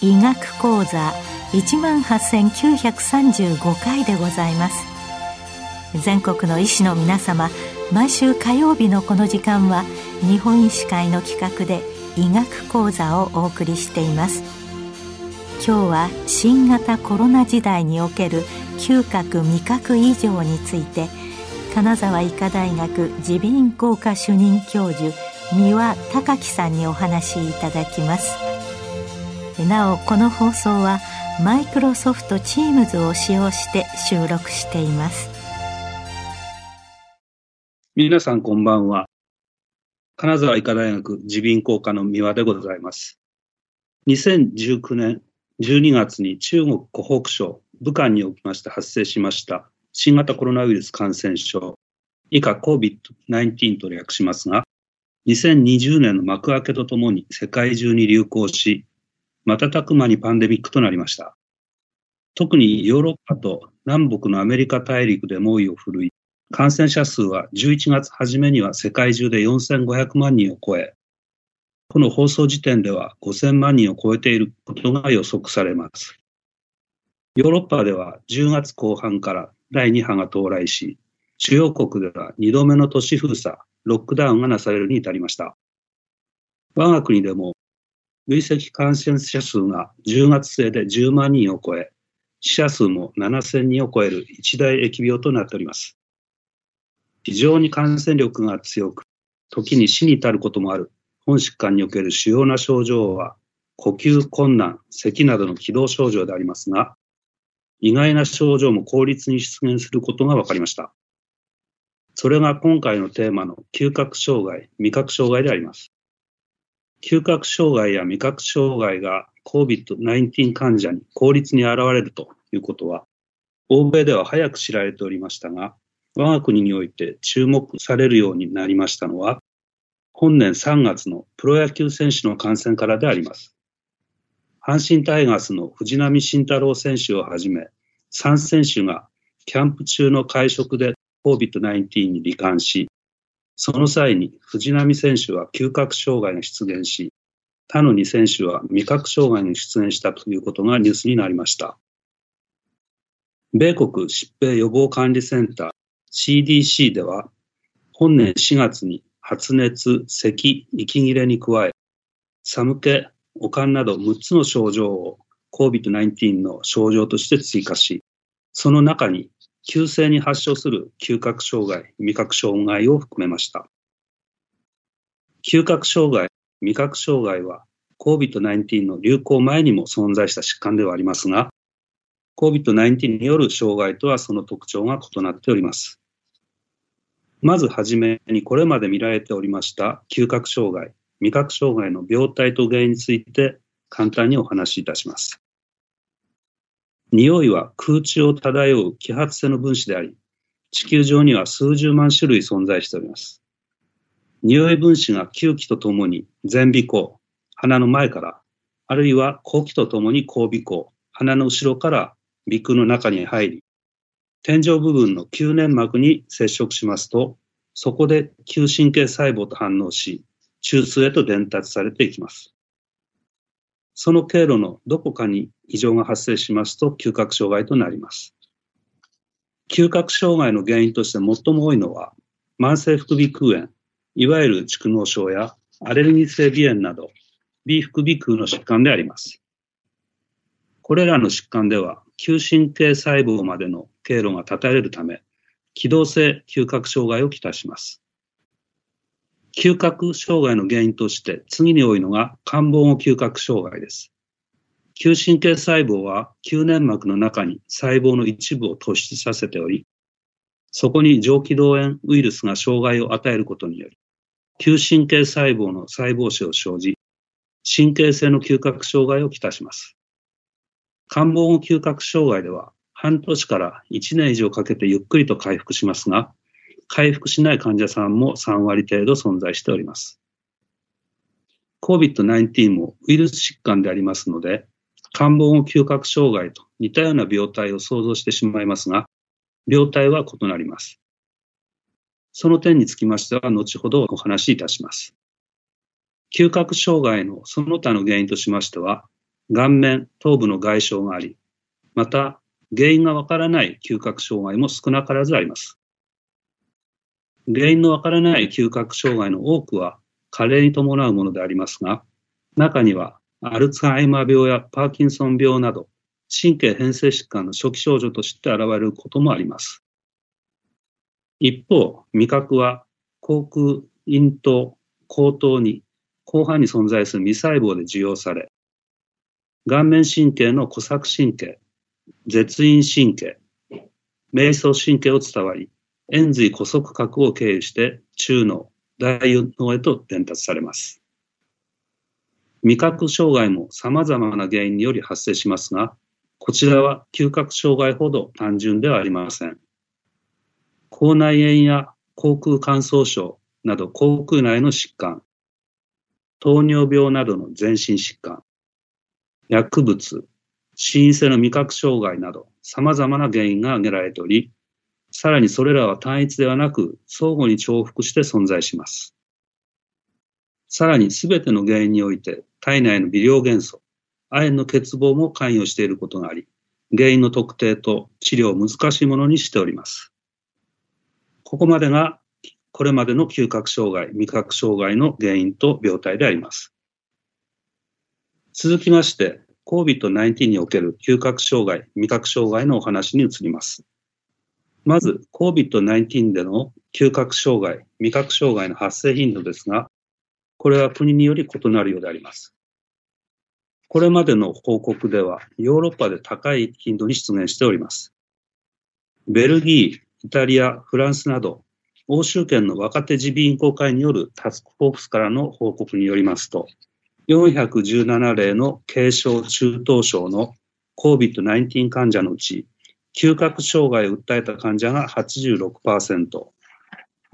医学講座一万八千九百三十五回でございます。全国の医師の皆様毎週火曜日のこの時間は日本医師会の企画で医学講座をお送りしています。今日は新型コロナ時代における嗅覚味覚異常について金沢医科大学耳鼻咽喉科主任教授三輪隆樹さんにお話しいただきます。なおこの放送はマイクロソフト Teams を使用して収録しています。皆さんこんばんは。金沢医科大学耳鼻咽喉科の三輪でございます2019年12月に中国湖北省武漢におきまして発生しました新型コロナウイルス感染症以下 COVID-19 と略しますが2020年の幕開けとともに世界中に流行し瞬く間にパンデミックとなりました。特にヨーロッパと南北のアメリカ大陸で猛威を振るい、感染者数は11月初めには世界中で4500万人を超え、この放送時点では5000万人を超えていることが予測されます。ヨーロッパでは10月後半から第2波が到来し、主要国では2度目の都市封鎖、ロックダウンがなされるに至りました。我が国でも累積感染者数が10月末で10万人を超え、死者数も7000人を超える一大疫病となっております。非常に感染力が強く、時に死に至ることもある本疾患における主要な症状は、呼吸困難、咳などの気道症状でありますが、意外な症状も効率に出現することが分かりました。それが今回のテーマの嗅覚障害、味覚障害であります。嗅覚障害や味覚障害が COVID-19 患者に効率に現れるということは、欧米では早く知られておりましたが、我が国において注目されるようになりましたのは、本年3月のプロ野球選手の感染からであります。阪神タイガースの藤浪晋太郎選手をはじめ、3選手がキャンプ中の会食で COVID-19 に罹患し、その際に藤波選手は嗅覚障害が出現し、他の2選手は味覚障害に出現したということがニュースになりました。米国疾病予防管理センター CDC では、本年4月に発熱、咳、息切れに加え、寒気、悪寒など6つの症状を COVID-19 の症状として追加し、その中に急性に発症する嗅覚障害、味覚障害を含めました。嗅覚障害、味覚障害は COVID-19 の流行前にも存在した疾患ではありますが、COVID-19 による障害とはその特徴が異なっております。まずはじめにこれまで見られておりました嗅覚障害、味覚障害の病態と原因について簡単にお話しいたします。匂いは空中を漂う揮発性の分子であり、地球上には数十万種類存在しております。匂い分子が吸気とともに前鼻孔、鼻の前から、あるいは後気とともに後鼻孔、鼻の後ろから鼻腔の中に入り、天井部分の吸粘膜に接触しますと、そこで嗅神経細胞と反応し、中枢へと伝達されていきます。その経路のどこかに異常が発生しますと嗅覚障害となります。嗅覚障害の原因として最も多いのは、慢性副鼻腔炎、いわゆる蓄膿症やアレルギー性鼻炎など、鼻副鼻腔の疾患であります。これらの疾患では、嗅神経細胞までの経路が断たれるため、機動性嗅覚障害をきたします。嗅覚障害の原因として次に多いのが感房嗅覚障害です。嗅神経細胞は吸粘膜の中に細胞の一部を突出させており、そこに上気道炎ウイルスが障害を与えることにより、嗅神経細胞の細胞死を生じ、神経性の嗅覚障害をきたします。感房嗅覚障害では、半年から1年以上かけてゆっくりと回復しますが、回復しない患者さんも3割程度存在しております。COVID-19 もウイルス疾患でありますので、肝房嗅覚障害と似たような病態を想像してしまいますが、病態は異なります。その点につきましては、後ほどお話しいたします。嗅覚障害のその他の原因としましては、顔面、頭部の外傷があり、また原因がわからない嗅覚障害も少なからずあります。原因のわからない嗅覚障害の多くは加齢に伴うものでありますが、中にはアルツハイマー病やパーキンソン病など神経変性疾患の初期症状として現れることもあります。一方、味覚は口腔、咽頭、口頭に後半に存在する未細胞で受容され、顔面神経の古作神経、絶陰神経、瞑想神経を伝わり、円髄古速核を経由して中脳、大脳へと伝達されます。味覚障害も様々な原因により発生しますが、こちらは嗅覚障害ほど単純ではありません。口内炎や口腔乾燥症など口腔内の疾患、糖尿病などの全身疾患、薬物、心因性の味覚障害など様々な原因が挙げられており、さらにそれらは単一ではなく相互に重複して存在します。さらに全ての原因において体内の微量元素、亜鉛の欠乏も関与していることがあり、原因の特定と治療を難しいものにしております。ここまでがこれまでの嗅覚障害、味覚障害の原因と病態であります。続きまして、COVID-19 における嗅覚障害、味覚障害のお話に移ります。まず、COVID-19 での嗅覚障害、味覚障害の発生頻度ですが、これは国により異なるようであります。これまでの報告では、ヨーロッパで高い頻度に出現しております。ベルギー、イタリア、フランスなど欧州圏の若手耳鼻咽喉会によるタスクフォークスからの報告によりますと、417例の軽症・中等症の COVID-19 患者のうち、嗅覚障害を訴えた患者が86%、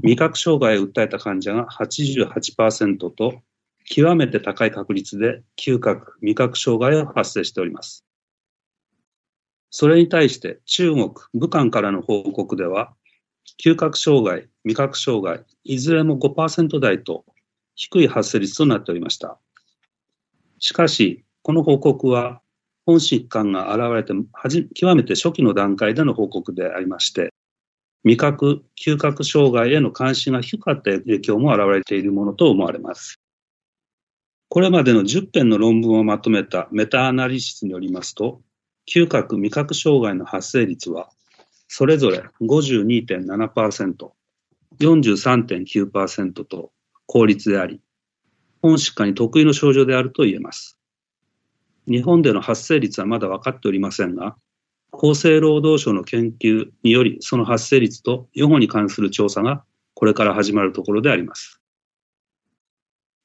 味覚障害を訴えた患者が88%と、極めて高い確率で嗅覚、味覚障害が発生しております。それに対して中国、武漢からの報告では、嗅覚障害、味覚障害、いずれも5%台と低い発生率となっておりました。しかし、この報告は本疾患が現れてはじ極めて初期の段階での報告でありまして、味覚、嗅覚障害への関心が低かった影響も現れているものと思われます。これまでの10編の論文をまとめたメタアナリシスによりますと、嗅覚、味覚障害の発生率はそれぞれ52.7%、43.9%と効率であり、本疾患に得意の症状であると言えます。日本での発生率はまだ分かっておりませんが、厚生労働省の研究により、その発生率と予後に関する調査がこれから始まるところであります。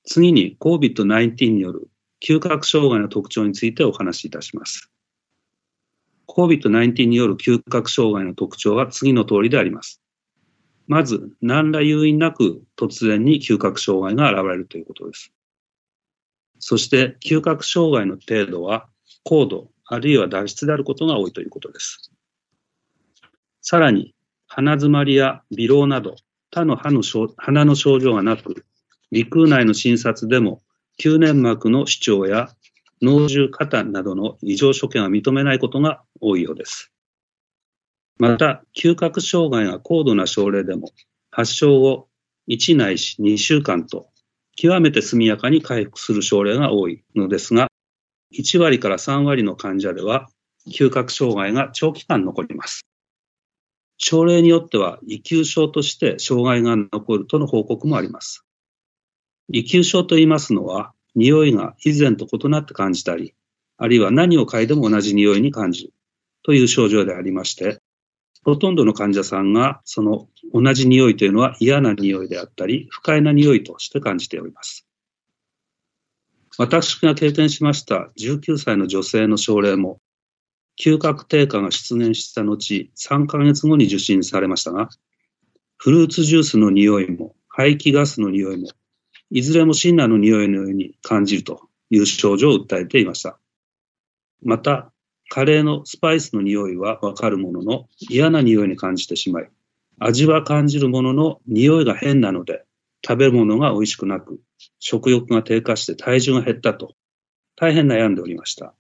次に COVID-19 による嗅覚障害の特徴についてお話しいたします。COVID-19 による嗅覚障害の特徴は次の通りであります。まず、何ら誘因なく突然に嗅覚障害が現れるということです。そして、嗅覚障害の程度は高度、あるいは脱出であることが多いということです。さらに、鼻詰まりや微漏など、他の歯の鼻の症状がなく、鼻腔内の診察でも、吸粘膜の主張や脳汁過多などの異常所見は認めないことが多いようです。また、嗅覚障害が高度な症例でも、発症後1ないし2週間と、極めて速やかに回復する症例が多いのですが、1割から3割の患者では、嗅覚障害が長期間残ります。症例によっては、異級症として障害が残るとの報告もあります。異級症と言いますのは、匂いが以前と異なって感じたり、あるいは何を嗅いでも同じ匂いに感じるという症状でありまして、ほとんどの患者さんがその同じ匂いというのは嫌な匂いであったり、不快な匂いとして感じております。私が経験しました19歳の女性の症例も、嗅覚低下が出現した後、3ヶ月後に受診されましたが、フルーツジュースの匂いも、排気ガスの匂いも、いずれもシンナーの匂いのように感じるという症状を訴えていました。また、カレーのスパイスの匂いはわかるものの嫌な匂いに感じてしまい、味は感じるものの匂いが変なので食べるものが美味しくなく、食欲が低下して体重が減ったと大変悩んでおりました。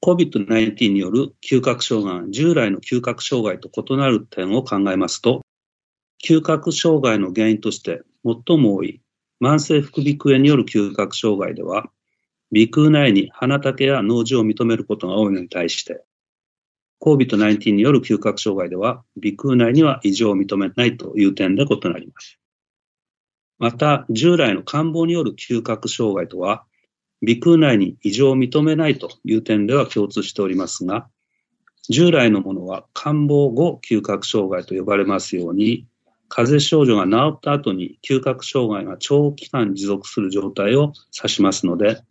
COVID-19 による嗅覚障害、従来の嗅覚障害と異なる点を考えますと、嗅覚障害の原因として最も多い慢性副鼻腔炎による嗅覚障害では、鼻腔内に鼻竹や脳汁を認めることが多いのに対して、COVID-19 による嗅覚障害では、鼻腔内には異常を認めないという点で異なります。また、従来の感冒による嗅覚障害とは、鼻腔内に異常を認めないという点では共通しておりますが、従来のものは感冒後嗅覚障害と呼ばれますように、風邪症状が治った後に嗅覚障害が長期間持続する状態を指しますので、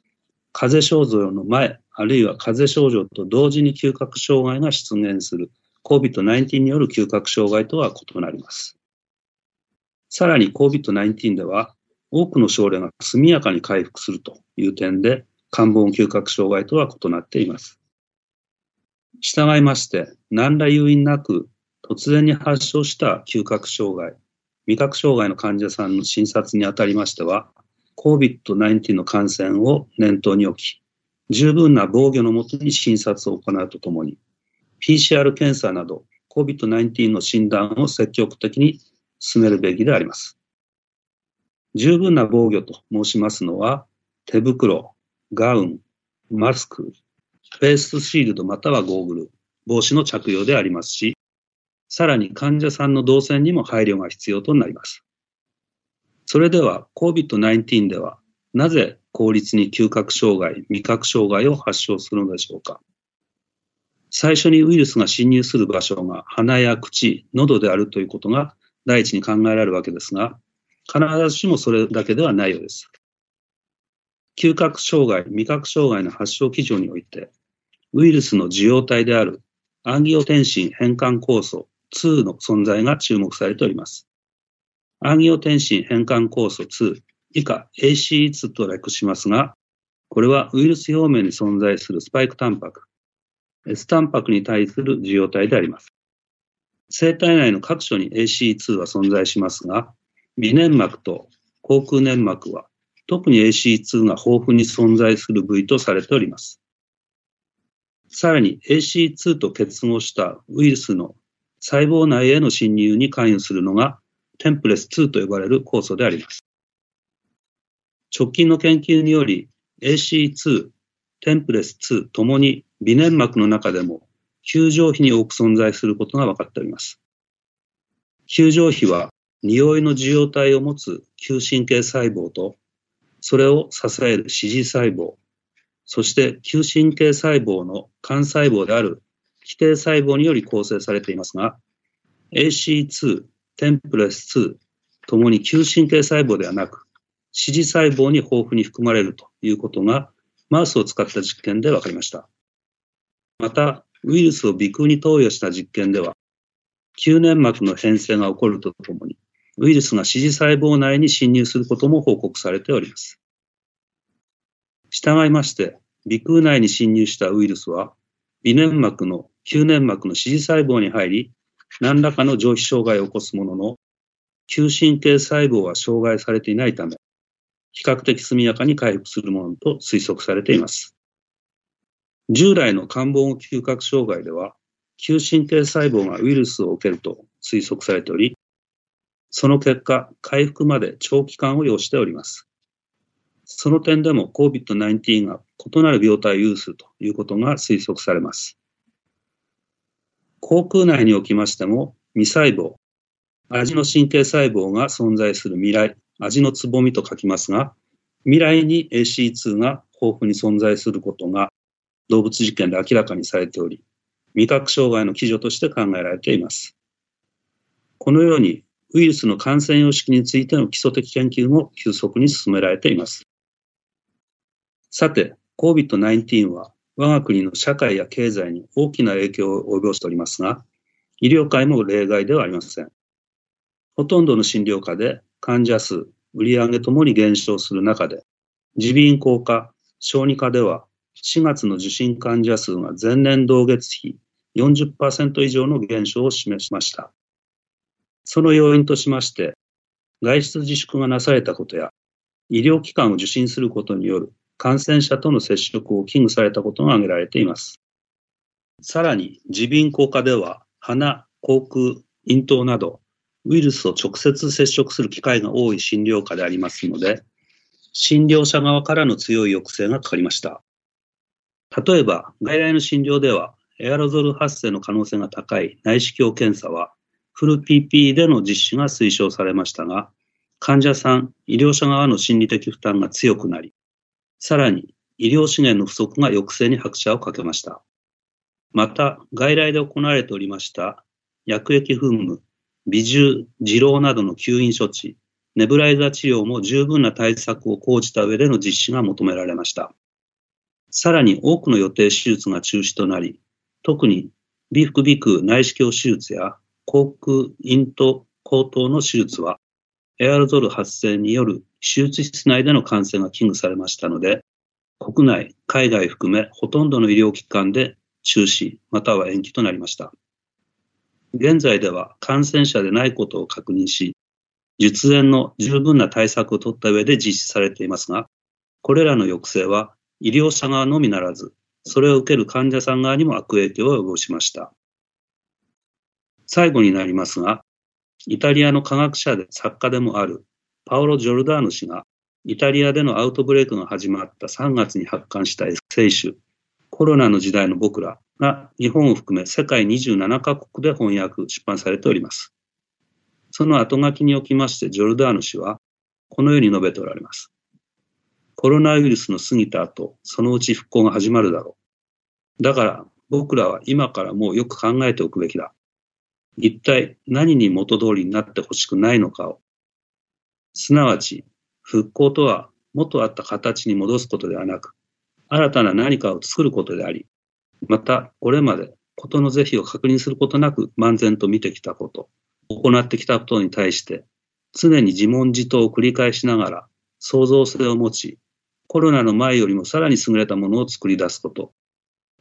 風邪症状の前、あるいは風邪症状と同時に嗅覚障害が出現する COVID-19 による嗅覚障害とは異なります。さらに COVID-19 では多くの症例が速やかに回復するという点で、感冒嗅覚障害とは異なっています。従いまして、何ら誘因なく突然に発症した嗅覚障害、味覚障害の患者さんの診察にあたりましては、COVID-19 の感染を念頭に置き、十分な防御のもとに診察を行うとともに、PCR 検査など COVID-19 の診断を積極的に進めるべきであります。十分な防御と申しますのは、手袋、ガウン、マスク、フェイスシールドまたはゴーグル、帽子の着用でありますし、さらに患者さんの動線にも配慮が必要となります。それでは COVID-19 ではなぜ効率に嗅覚障害、味覚障害を発症するのでしょうか？最初にウイルスが侵入する場所が鼻や口、喉であるということが第一に考えられるわけですが、必ずしもそれだけではないようです。嗅覚障害、味覚障害の発症基準において、ウイルスの受容体であるアンギオテンシン変換酵素2の存在が注目されております。アンギオテンシン変換酵素2以下 ACE2 と略しますが、これはウイルス表面に存在するスパイクタンパク、S タンパクに対する受容体であります。生体内の各所に ACE2 は存在しますが、微粘膜と口腔粘膜は特に ACE2 が豊富に存在する部位とされております。さらに ACE2 と結合したウイルスの細胞内への侵入に関与するのがテンプレス2と呼ばれる酵素であります。直近の研究により AC2、テンプレス2ともに微粘膜の中でも球状比に多く存在することが分かっております。球状比は匂いの受容体を持つ球神経細胞とそれを支える支持細胞、そして球神経細胞の幹細胞である基底細胞により構成されていますが、AC2、テンプレス2ともに球神経細胞ではなく、支持細胞に豊富に含まれるということが、マウスを使った実験で分かりました。また、ウイルスを鼻腔に投与した実験では、球粘膜の変性が起こるとともに、ウイルスが支持細胞内に侵入することも報告されております。従いまして、鼻腔内に侵入したウイルスは、微粘膜の球粘膜の支持細胞に入り、何らかの上皮障害を起こすものの、球神経細胞は障害されていないため、比較的速やかに回復するものと推測されています。従来の感冒嗅覚障害では、球神経細胞がウイルスを受けると推測されており、その結果、回復まで長期間を要しております。その点でも COVID-19 が異なる病態を有するということが推測されます。口腔内におきましても、未細胞、味の神経細胞が存在する未来、味のつぼみと書きますが、未来に AC2 が豊富に存在することが動物実験で明らかにされており、味覚障害の基準として考えられています。このようにウイルスの感染様式についての基礎的研究も急速に進められています。さて、COVID-19 は我が国の社会や経済に大きな影響を及ぼしておりますが、医療界も例外ではありません。ほとんどの診療科で患者数、売上ともに減少する中で、耳鼻咽喉科、小児科では4月の受診患者数が前年同月比40%以上の減少を示しました。その要因としまして、外出自粛がなされたことや、医療機関を受診することによる感染者との接触を危惧されたことが挙げられています。さらに、耳鼻咽喉科では、鼻、口腔、咽頭など、ウイルスを直接接触する機会が多い診療科でありますので、診療者側からの強い抑制がかかりました。例えば、外来の診療では、エアロゾル発生の可能性が高い内視鏡検査は、フル PP での実施が推奨されましたが、患者さん、医療者側の心理的負担が強くなり、さらに医療資源の不足が抑制に拍車をかけました。また、外来で行われておりました薬液噴霧、微重、二郎などの吸引処置、ネブライザー治療も十分な対策を講じた上での実施が求められました。さらに多くの予定手術が中止となり、特に鼻腹鼻腔内視鏡手術や口腔咽頭口頭の手術は、エアロゾル発生による手術室内での感染が危惧されましたので、国内、海外含めほとんどの医療機関で中止または延期となりました。現在では感染者でないことを確認し、術前の十分な対策を取った上で実施されていますが、これらの抑制は医療者側のみならず、それを受ける患者さん側にも悪影響を及ぼしました。最後になりますが、イタリアの科学者で作家でもあるパオロ・ジョルダーノ氏が、イタリアでのアウトブレイクが始まった3月に発刊したエッセイ集、コロナの時代の僕らが日本を含め世界27カ国で翻訳、出版されております。その後書きにおきましてジョルダーノ氏はこのように述べておられます。コロナウイルスの過ぎた後、そのうち復興が始まるだろう。だから僕らは今からもうよく考えておくべきだ。一体何に元通りになってほしくないのかを。すなわち、復興とは元あった形に戻すことではなく、新たな何かを作ることであり、また、これまでことの是非を確認することなく漫然と見てきたこと、行ってきたことに対して、常に自問自答を繰り返しながら、創造性を持ち、コロナの前よりもさらに優れたものを作り出すこと。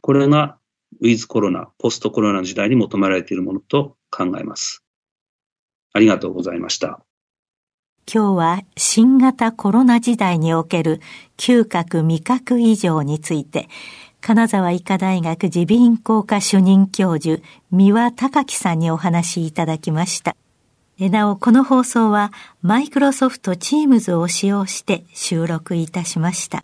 これが、ウィズコロナ、ポストコロナの時代に求められているものと考えます。ありがとうございました。今日は新型コロナ時代における嗅覚味覚異常について、金沢医科大学耳鼻咽喉科主任教授、三輪隆樹さんにお話しいただきました。なお、この放送はマイクロソフト Teams を使用して収録いたしました。